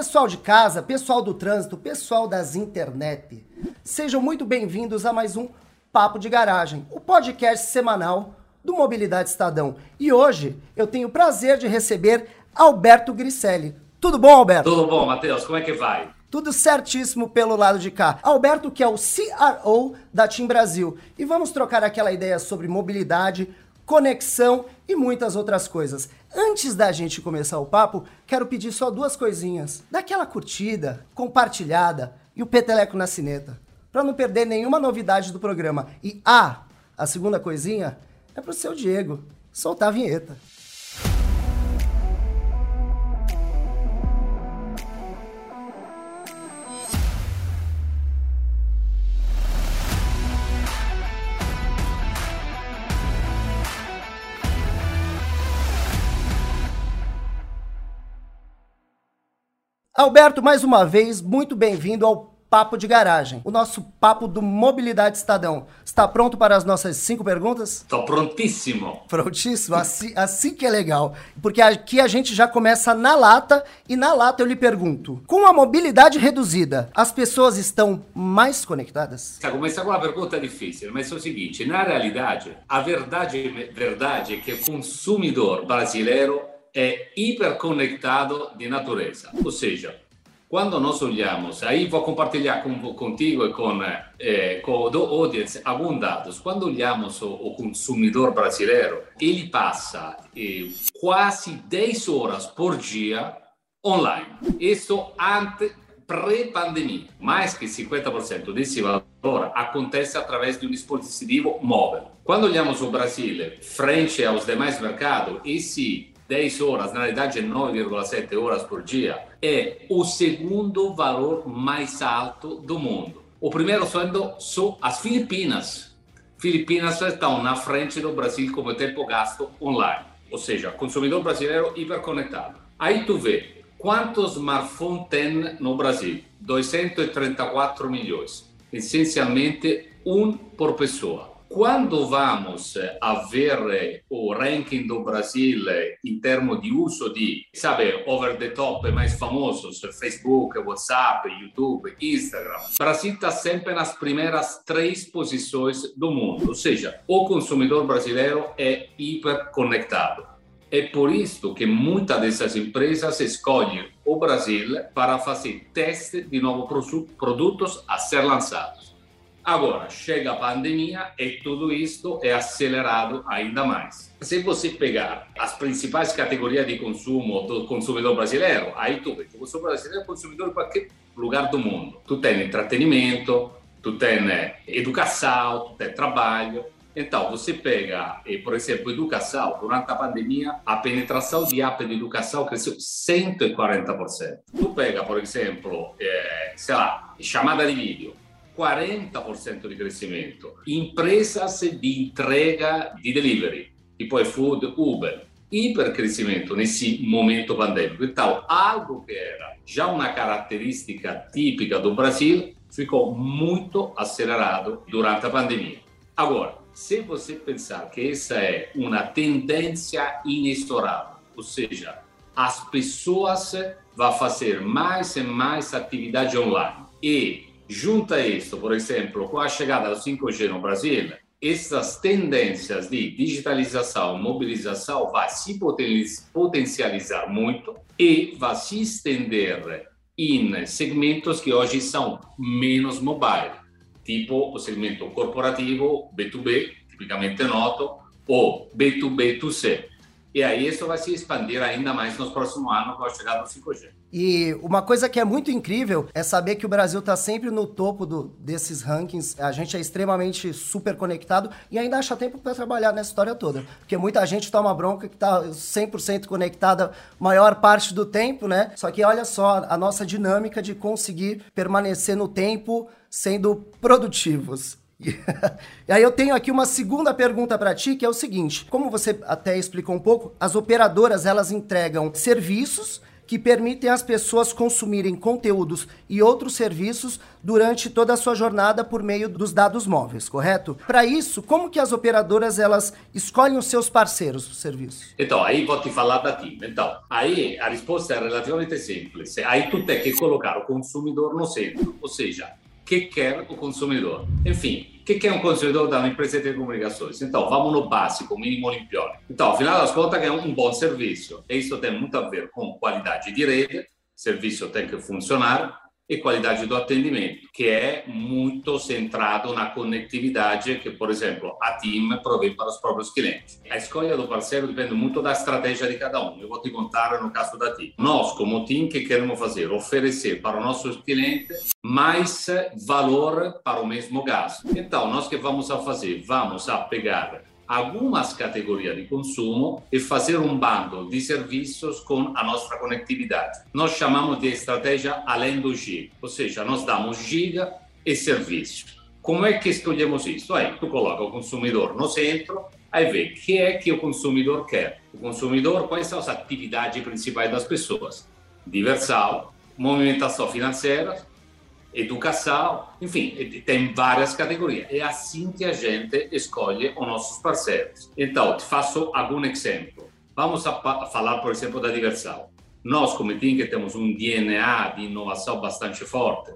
pessoal de casa, pessoal do trânsito, pessoal das internet. Sejam muito bem-vindos a mais um Papo de Garagem, o podcast semanal do Mobilidade Estadão. E hoje eu tenho o prazer de receber Alberto Griselli. Tudo bom, Alberto? Tudo bom, Matheus. Como é que vai? Tudo certíssimo pelo lado de cá. Alberto, que é o CRO da Team Brasil. E vamos trocar aquela ideia sobre mobilidade, conexão e muitas outras coisas. Antes da gente começar o papo, quero pedir só duas coisinhas. Daquela curtida, compartilhada e o peteleco na cineta. Para não perder nenhuma novidade do programa. E ah, a segunda coisinha é pro seu Diego soltar a vinheta. Alberto, mais uma vez, muito bem-vindo ao Papo de Garagem, o nosso papo do Mobilidade Estadão. Está pronto para as nossas cinco perguntas? Estou prontíssimo. Prontíssimo, assim, assim que é legal. Porque aqui a gente já começa na lata e na lata eu lhe pergunto: com a mobilidade reduzida, as pessoas estão mais conectadas? Começar com uma pergunta difícil, mas é o seguinte: na realidade, a verdade, verdade é que o consumidor brasileiro é hiperconectado de natureza. Ou seja, quando nós olhamos, aí vou compartilhar com, contigo e com, eh, com o audience alguns dados. Quando olhamos o, o consumidor brasileiro, ele passa eh, quase 10 horas por dia online. Isso antes pré-pandemia. Mais que 50% desse valor acontece através de um dispositivo móvel. Quando olhamos o Brasil frente aos demais mercados, esse 10 horas, na realidade 9,7 horas por dia, é o segundo valor mais alto do mundo. O primeiro sendo são as Filipinas. Filipinas estão na frente do Brasil como tempo gasto online. Ou seja, consumidor brasileiro hiperconectado. Aí tu vê quantos smartphones tem no Brasil? 234 milhões. Essencialmente um por pessoa. Quando vamos a ver o ranking do Brasil em termos de uso de, sabe, over the top mais famosos, Facebook, WhatsApp, YouTube, Instagram, Brasil está sempre nas primeiras três posições do mundo. Ou seja, o consumidor brasileiro é hiperconectado. É por isso que muitas dessas empresas escolhem o Brasil para fazer teste de novos produtos a ser lançados. Agora, chega a pandemia e tudo isto é acelerado ainda mais. Se você pegar as principais categorias de consumo do consumidor brasileiro, aí tu vê que o consumidor brasileiro é consumidor em qualquer lugar do mundo. Tu tem entretenimento, tu tem eh, educação, tu tem trabalho. Então, você pega, eh, por exemplo, educação, durante a pandemia, a penetração de app de educação cresceu 140%. Tu pega, por exemplo, eh, sei lá, chamada de vídeo, 40% di crescimento. Impresas di entrega di delivery, tipo food, Uber, ipercrescimento nesse momento pandêmico. Então, algo que era já uma característica típica do Brasil ficou muito acelerado durante a pandemia. Agora, se você pensar que essa é uma tendência inexorável, ou seja, as pessoas vão fazer mais e mais atividade online e Junta isso, por exemplo, com a chegada do 5G no Brasil, essas tendências de digitalização, mobilização vai se potencializar muito e vai se estender em segmentos que hoje são menos mobile, tipo o segmento corporativo B2B, tipicamente noto, ou B2B2C. E aí isso vai se expandir ainda mais nos próximos anos com a chegada do 5G. E uma coisa que é muito incrível é saber que o Brasil está sempre no topo do, desses rankings. A gente é extremamente super conectado e ainda acha tempo para trabalhar nessa história toda. Porque muita gente toma bronca que está 100% conectada maior parte do tempo, né? Só que olha só a nossa dinâmica de conseguir permanecer no tempo sendo produtivos. E aí eu tenho aqui uma segunda pergunta para ti, que é o seguinte: como você até explicou um pouco, as operadoras elas entregam serviços que permitem às pessoas consumirem conteúdos e outros serviços durante toda a sua jornada por meio dos dados móveis, correto? Para isso, como que as operadoras elas escolhem os seus parceiros dos serviços? Então, aí vou te falar da TIM. Então, aí a resposta é relativamente simples. Aí tu tem que colocar o consumidor no centro, ou seja, que quer o consumidor. Enfim, o que é um consumidor da empresa de telecomunicações? Então, vamos no básico, mínimo olimpione. Então, afinal das contas, é um bom serviço. E isso tem muito a ver com qualidade de rede, serviço tem que funcionar, e qualidade do atendimento, que é muito centrado na conectividade que, por exemplo, a TIM provê para os próprios clientes. A escolha do parceiro depende muito da estratégia de cada um. Eu vou te contar no caso da TIM. Nós, como TIM, que queremos fazer? Oferecer para os nossos clientes mais valor para o mesmo gasto. Então, nós que vamos a fazer? Vamos a pegar algumas categorias de consumo e fazer um bando de serviços com a nossa conectividade. Nós chamamos de estratégia além do giga, ou seja, nós damos giga e serviço. Como é que escolhemos isso? Aí tu coloca o consumidor no centro, aí vê o que é que o consumidor quer. O consumidor, quais são as atividades principais das pessoas? Diversão, movimentação financeira, educação, enfim, tem várias categorias. É assim que a gente escolhe os nossos parceiros. Então, te faço algum exemplo. Vamos falar, por exemplo, da diversão. Nós, como Think, temos um DNA de inovação bastante forte.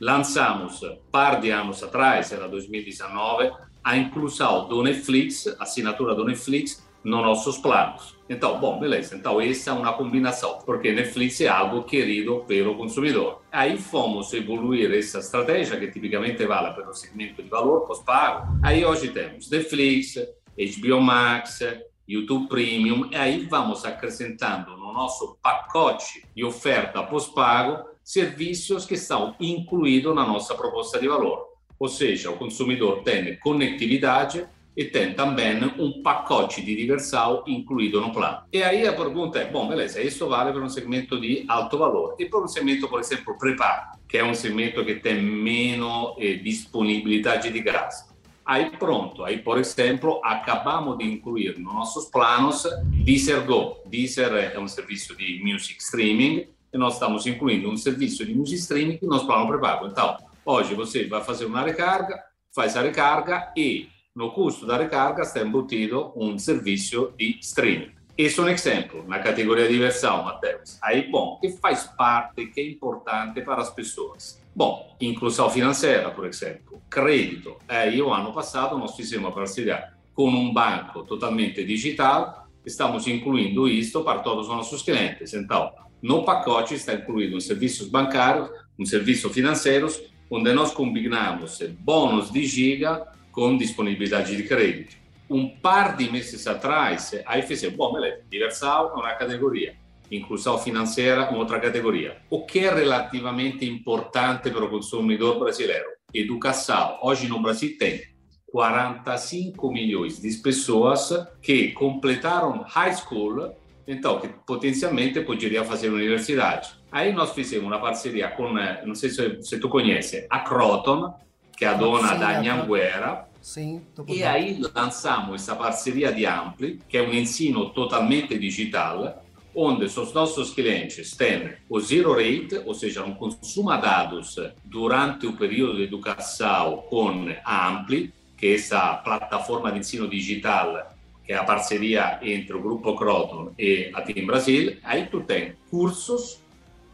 Lançamos, par de anos atrás, era 2019, a inclusão do Netflix, assinatura do Netflix, nos nossos planos. Então, bom, beleza. Então, essa é uma combinação, porque Netflix é algo querido pelo consumidor. Aí fomos evoluir essa estratégia, que tipicamente vale para o segmento de valor pós-pago. Aí hoje temos Netflix, HBO Max, YouTube Premium, e aí vamos acrescentando no nosso pacote de oferta pós-pago serviços que estão incluídos na nossa proposta de valor. Ou seja, o consumidor tem conectividade e tem também um pacote de diversão incluído no plano. E aí a pergunta é, bom, beleza, isso vale para um segmento de alto valor. E para um segmento, por exemplo, preparo, que é um segmento que tem menos eh, disponibilidade de gasto. Aí pronto, aí por exemplo, acabamos de incluir nos nossos planos Deezer Go. Deezer é um serviço de music streaming e nós estamos incluindo um serviço de music streaming no nosso plano pré-pago. Então, hoje você vai fazer uma recarga, faz a recarga e no custo da recarga está embutido um serviço de streaming. Isso é um exemplo na categoria diversão, Matheus. Aí, bom, que faz parte, que é importante para as pessoas. Bom, inclusão financeira, por exemplo, crédito. Aí, o ano passado, nós fizemos uma parceria com um banco totalmente digital, estamos incluindo isto para todos os nossos clientes. Então, no pacote está incluído um serviço bancário, um serviço financeiro, onde nós combinamos bônus de giga com disponibilidade de crédito. Um par de meses atrás, aí fizemos, bom, beleza, diversão é uma categoria, inclusão financeira é outra categoria. O que é relativamente importante para o consumidor brasileiro? Educação. Hoje no Brasil tem 45 milhões de pessoas que completaram high school, então que potencialmente poderia fazer universidade. Aí nós fizemos uma parceria com, eh, não sei se, se tu conhece, a Croton, que é a dona Sim, da Anhanguera, Sim, e aí lançamos essa parceria de Ampli, que é um ensino totalmente digital, onde os nossos clientes têm o zero rate, ou seja, não consuma dados durante o período de educação com a Ampli, que é essa plataforma de ensino digital que é a parceria entre o Grupo Croton e a Team Brasil. Aí tu tem cursos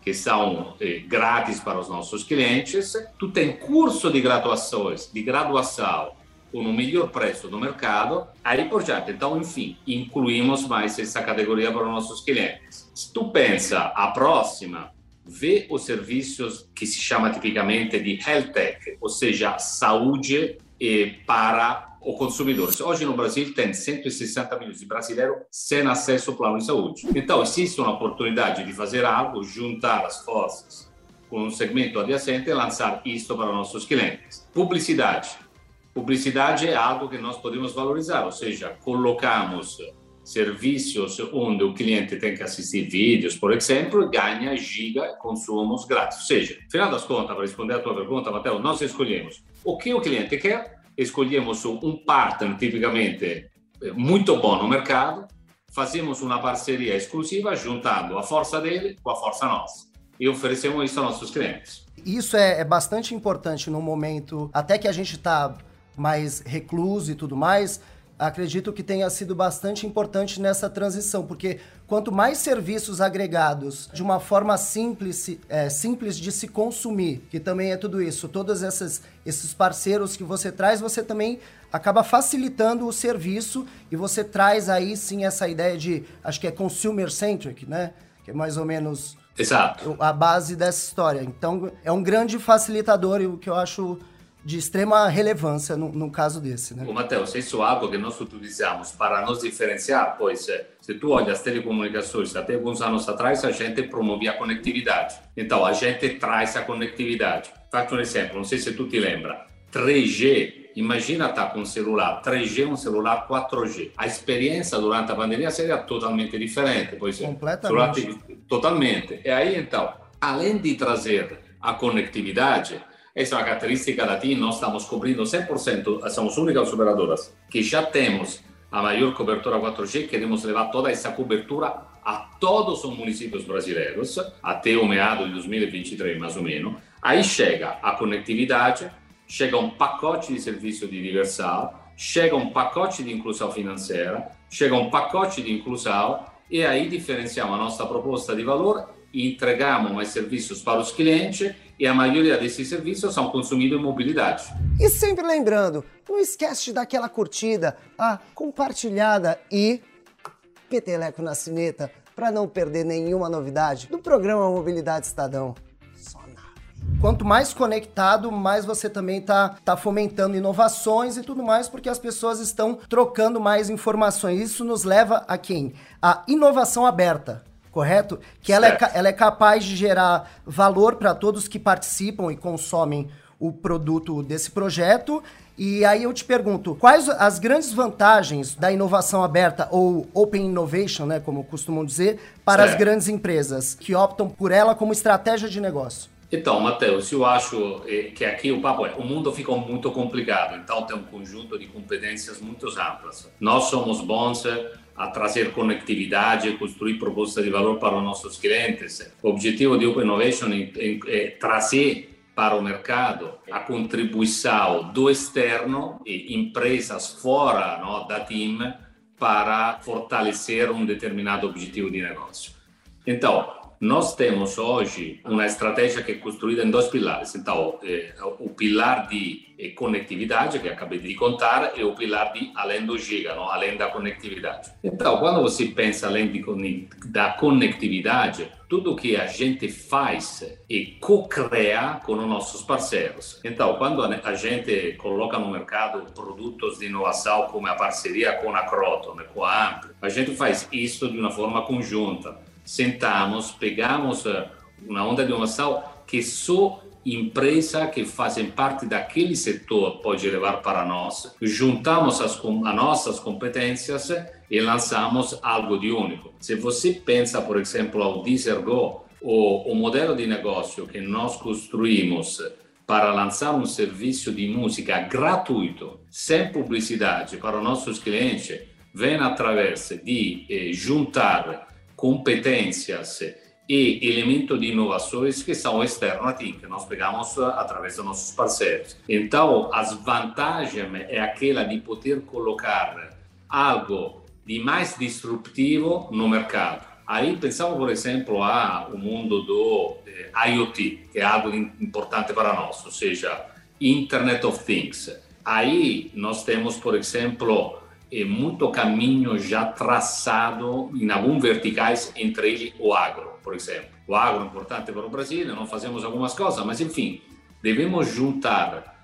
que são eh, grátis para os nossos clientes, tu tem curso de graduações, de graduação com o melhor preço do mercado, aí por diante. Então, enfim, incluímos mais essa categoria para os nossos clientes. Se tu pensa a próxima, vê os serviços que se chama tipicamente de health tech, ou seja, saúde para o consumidor. Hoje no Brasil tem 160 milhões de brasileiros sem acesso ao plano de saúde. Então existe uma oportunidade de fazer algo, juntar as forças com um segmento adjacente e lançar isto para nossos clientes. Publicidade. Publicidade é algo que nós podemos valorizar, ou seja, colocamos serviços onde o cliente tem que assistir vídeos, por exemplo, ganha giga consumos grátis. Ou seja, final das contas, para responder a tua pergunta, Matheus, nós escolhemos o que o cliente quer, escolhemos um partner tipicamente muito bom no mercado, fazemos uma parceria exclusiva juntando a força dele com a força nossa e oferecemos isso aos nossos clientes. Isso é, é bastante importante no momento, até que a gente está mais recluso e tudo mais, acredito que tenha sido bastante importante nessa transição, porque quanto mais serviços agregados de uma forma simples, é, simples de se consumir, que também é tudo isso, todos esses, esses parceiros que você traz, você também acaba facilitando o serviço e você traz aí sim essa ideia de, acho que é consumer centric, né? Que é mais ou menos Exato. a base dessa história. Então é um grande facilitador e o que eu acho de extrema relevância no, caso desse. Né? O Matheus, isso é algo que nós utilizamos para nos diferenciar, pois eh, se tu olha as telecomunicações, até alguns anos atrás a gente promovia a conectividade. Então a gente traz a conectividade. Faccio um exemplo, não sei se tu te lembra, 3G Imagina estar com um celular 3G, um celular 4G. A experiência durante a pandemia seria totalmente diferente. Pois é. Completamente. Totalmente. E aí, então, além de trazer a conectividade, essa é uma característica da TIM, nós estamos cobrindo 100%, somos únicas operadoras que já temos a maior cobertura 4G, queremos levar toda essa cobertura a todos os municípios brasileiros, até o meado de 2023, mais ou menos. Aí chega a conectividade, chega um pacote de serviço de diversão, chega um pacote de inclusão financeira, chega um pacote de inclusão, e aí diferenciamos a nossa proposta de valor entregamos mais serviços para os clientes e a maioria desses serviços são consumidos em mobilidade. E sempre lembrando, não esquece de dar aquela curtida, a compartilhada e peteleco na sineta para não perder nenhuma novidade do programa Mobilidade Estadão. Só nada. Quanto mais conectado, mais você também tá, tá fomentando inovações e tudo mais, porque as pessoas estão trocando mais informações. Isso nos leva a quem? A inovação aberta correto? Que ela é, ela é capaz de gerar valor para todos que participam e consomem o produto desse projeto. E aí eu te pergunto, quais as grandes vantagens da inovação aberta ou open innovation, né, como costumam dizer, para as grandes empresas que optam por ela como estratégia de negócio? Então, Matheus, eu acho eh, que aqui o papo é, o mundo ficou muito complicado, então tem um conjunto de competências muito amplas. Nós somos bons eh, a trazer conectividade construir proposta de valor para os nossos clientes. O objetivo de Open Innovation é, é trazer para o mercado a contribuição do externo e empresas fora no, da team para fortalecer um determinado objetivo de negócio. Então, nós temos hoje uma estratégia que é construída em dois pilares. Então, é, o pilar de é, conectividade, que acabei de contar, e o pilar de além do giga, não? além da conectividade. Então, quando você pensa além de, da conectividade, tudo que a gente faz é co-criar com os nossos parceiros. Então, quando a gente coloca no mercado produtos de inovação, como a parceria com a Croton, com a Ampli, a gente faz isso de uma forma conjunta sentamos, pegamos eh, uma onda de inovação que só empresa que fazem parte daquele setor pode levar para nós, juntamos as, as nossas competências e lançamos algo de único. Se você pensa, por exemplo, ao Deezer o, o modelo de negócio que nós construímos para lançar um serviço de música gratuito, sem publicidade para os nossos clientes, vem através de eh, juntar competências e elementos de inovações que são externos a TIM, que nós pegamos através dos nossos parceiros. Então, as vantagens é aquela de poder colocar algo de mais disruptivo no mercado. Aí pensamos, por exemplo, ao mundo do eh, IoT, que é algo importante para nós, ou seja, Internet of Things. Aí nós temos, por exemplo, é muito caminho já traçado em alguns verticais, entre eles o agro, por exemplo. O agro é importante para o Brasil, não fazemos algumas coisas, mas enfim, devemos juntar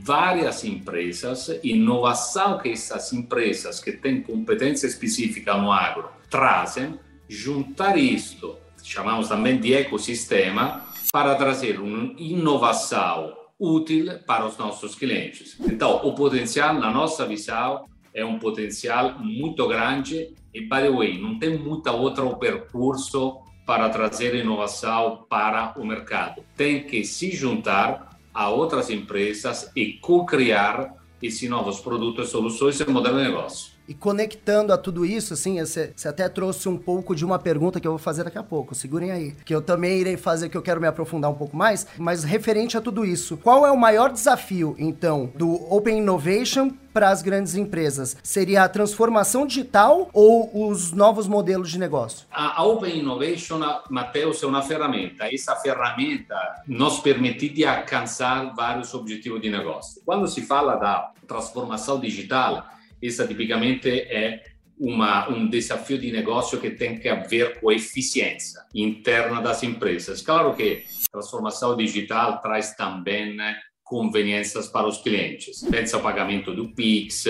várias empresas, inovação que essas empresas que têm competência específica no agro trazem, juntar isto, chamamos também de ecossistema, para trazer uma inovação útil para os nossos clientes. Então, o potencial, na nossa visão, é um potencial muito grande e, by the way, não tem muita outra percurso para trazer inovação para o mercado. Tem que se juntar a outras empresas e co-criar esses novos produtos, soluções e modelo de negócio. E conectando a tudo isso, assim, você, até trouxe um pouco de uma pergunta que eu vou fazer daqui a pouco, segurem aí. Que eu também irei fazer, que eu quero me aprofundar um pouco mais, mas referente a tudo isso, qual é o maior desafio, então, do Open Innovation para as grandes empresas? Seria a transformação digital ou os novos modelos de negócio? A Open Innovation, Matheus, é uma ferramenta. Essa ferramenta nos permite de alcançar vários objetivos de negócio. Quando se fala da transformação digital, essa tipicamente é uma, um desafio de negócio que tem que ver com a eficiência interna das empresas. Claro que a transformação digital traz também conveniências para os clientes. Pensa o pagamento do Pix,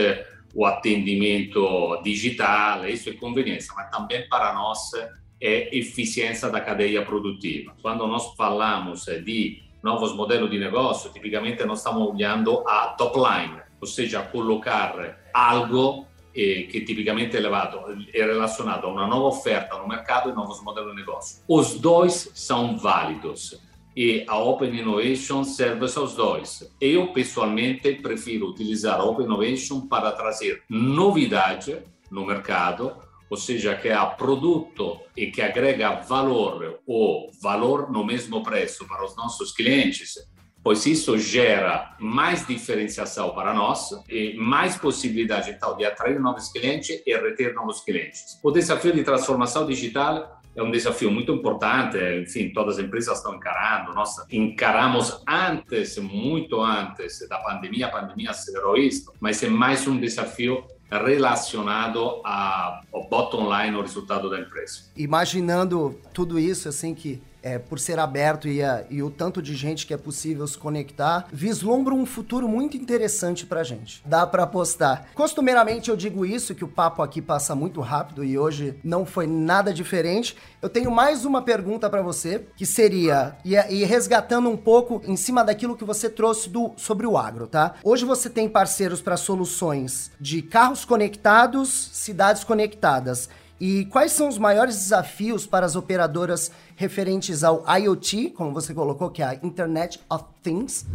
o atendimento digital, isso é conveniência, mas também para nós é eficiência da cadeia produtiva. Quando nós falamos de novos modelos de negócio, tipicamente nós estamos olhando a top line, ou seja, colocar algo eh, que tipicamente é, levado, é relacionado a uma nova oferta no mercado e novos modelos de negócio. Os dois são válidos e a Open Innovation serve aos dois. Eu, pessoalmente, prefiro utilizar a Open Innovation para trazer novidade no mercado, ou seja, que é produto e que agrega valor ou valor no mesmo preço para os nossos clientes, pois isso gera mais diferenciação para nós e mais possibilidade então de atrair novos clientes e reter novos clientes. O desafio de transformação digital é um desafio muito importante, enfim, todas as empresas estão encarando, nós encaramos antes, muito antes da pandemia, a pandemia acelerou isso, mas é mais um desafio relacionado ao bottom line, o resultado da empresa. Imaginando tudo isso, assim, que é, por ser aberto e, a, e, o tanto de gente que é possível se conectar, vislumbra um futuro muito interessante pra gente. Dá para apostar. Costumeiramente eu digo isso, que o papo aqui passa muito rápido e hoje não foi nada diferente. Eu tenho mais uma pergunta para você, que seria, e, e, resgatando um pouco em cima daquilo que você trouxe do, sobre o agro, tá? Hoje você tem parceiros para soluções de carros conectados, cidades conectadas. E quais são os maiores desafios para as operadoras referentes ao IoT, como você colocou, que é a Internet of Things,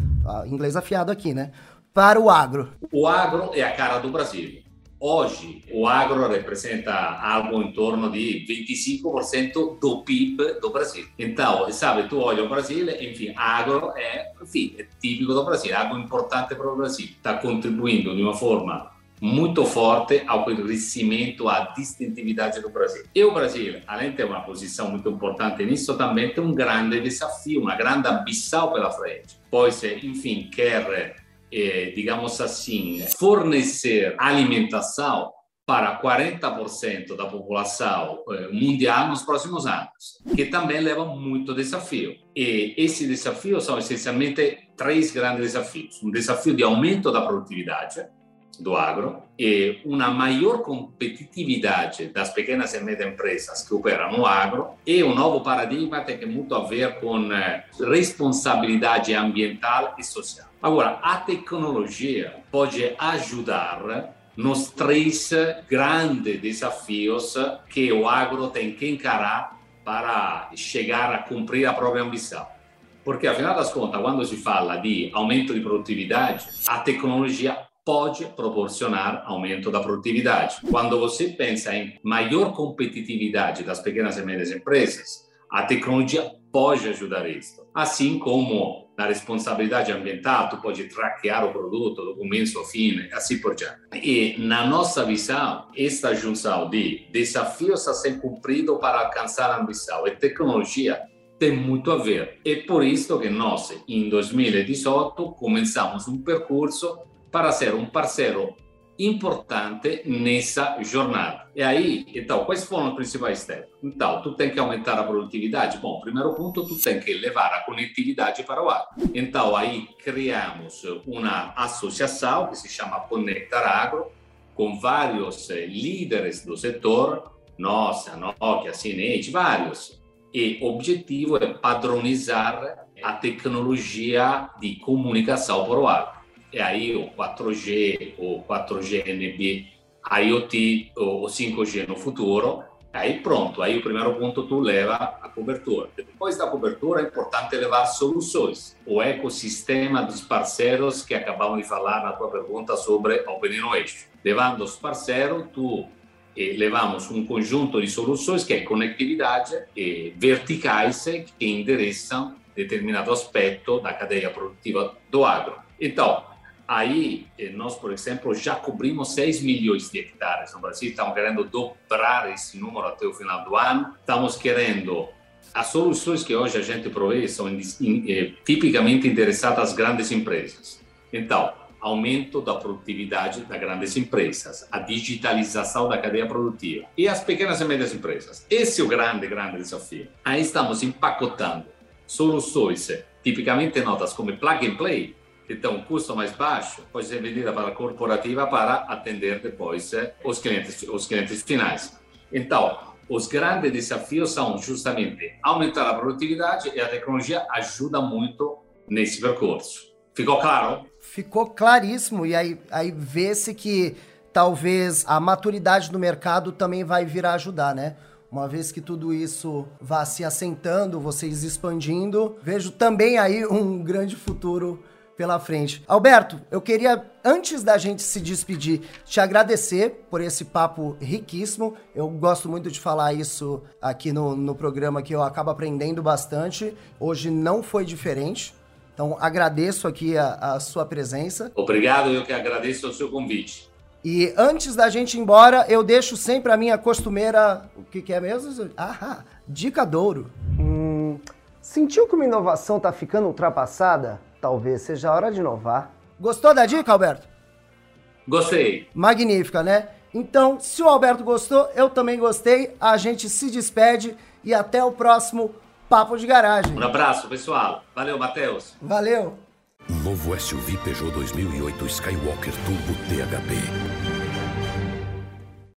inglês afiado aqui, né? Para o agro. O agro é a cara do Brasil. Hoje, o agro representa algo em torno de 25% do PIB do Brasil. Então, sabe, tu olha o Brasil, enfim, agro é, enfim, é típico do Brasil, algo importante para o Brasil. Está contribuindo de uma forma muito forte ao crescimento, à distintividade do Brasil. E o Brasil, além de ter uma posição muito importante nisso, também tem um grande desafio, uma grande ambição pela frente, pois, enfim, quer, eh, digamos assim, fornecer alimentação para 40% da população eh, mundial nos próximos anos, que também leva muito desafio. E esses desafios são essencialmente três grandes desafios: um desafio de aumento da produtividade, do agro e uma maior competitividade das pequenas e médias empresas que operam no agro e um novo paradigma que tem muito a ver com eh, responsabilidade ambiental e social. Agora, a tecnologia pode ajudar nos três grandes desafios que o agro tem que encarar para chegar a cumprir a própria ambição. Porque, afinal das contas, quando se fala de aumento de produtividade, a tecnologia pode proporcionar aumento da produtividade. Quando você pensa em maior competitividade das pequenas e médias empresas, a tecnologia pode ajudar isso. Assim como na responsabilidade ambiental, tu pode traquear o produto do começo ao fim, assim por diante. E na nossa visão, esta junção de desafios a ser cumprido para alcançar a ambição e tecnologia tem muito a ver. É por isso que nós, em 2018, começamos um percurso para ser um parceiro importante nessa jornada. E aí, então, quais foram os principais steps? Então, tu tem que aumentar a produtividade. Bom, primeiro ponto, tu tem que levar a conectividade para o ar. Então, aí criamos uma associação que se chama Conectar Agro, com vários líderes do setor, nossa, Nokia, Cinete, vários. E o objetivo é padronizar a tecnologia de comunicação para o e aí o 4G, o 4G NB, IoT, o 5G no futuro, Aí pronto, aí o primeiro ponto tu leva a cobertura. Depois da cobertura é importante levar soluções. O ecossistema dos parceiros que acabamos de falar na tua pergunta sobre Open Eixo. Levando os parceiros, tu eh, levamos um conjunto de soluções que é conectividade e verticais que endereçam determinado aspecto da cadeia produtiva do agro. Então, Aí, eh, nós, por exemplo, já cobrimos 6 milhões de hectares no Brasil, estamos querendo dobrar esse número até o final do ano. Estamos querendo. As soluções que hoje a gente provê são eh, tipicamente interessadas às grandes empresas. Então, aumento da produtividade das grandes empresas, a digitalização da cadeia produtiva e as pequenas e médias empresas. Esse é o grande, grande desafio. Aí estamos empacotando soluções tipicamente notas como plug and play, então, o custo mais baixo pode ser vendido para a corporativa para atender depois eh, os clientes, os clientes finais. Então, os grandes desafios são justamente aumentar a produtividade e a tecnologia ajuda muito nesse percurso. Ficou claro? Ficou claríssimo. E aí, aí vê-se que talvez a maturidade do mercado também vai vir a ajudar, né? Uma vez que tudo isso vá se assentando, vocês expandindo, vejo também aí um grande futuro pela frente. Alberto, eu queria, antes da gente se despedir, te agradecer por esse papo riquíssimo. Eu gosto muito de falar isso aqui no, no programa, que eu acabo aprendendo bastante. Hoje não foi diferente. Então, agradeço aqui a, a sua presença. Obrigado, eu que agradeço o seu convite. E antes da gente ir embora, eu deixo sempre a minha costumeira. O que, que é mesmo? Ah, dica douro. Hum, sentiu que uma inovação está ficando ultrapassada? Talvez seja a hora de inovar. Gostou da dica, Alberto? Gostei. Magnífica, né? Então, se o Alberto gostou, eu também gostei. A gente se despede e até o próximo Papo de Garagem. Um abraço, pessoal. Valeu, Matheus. Valeu. Novo SUV Peugeot 2008 Skywalker Turbo THP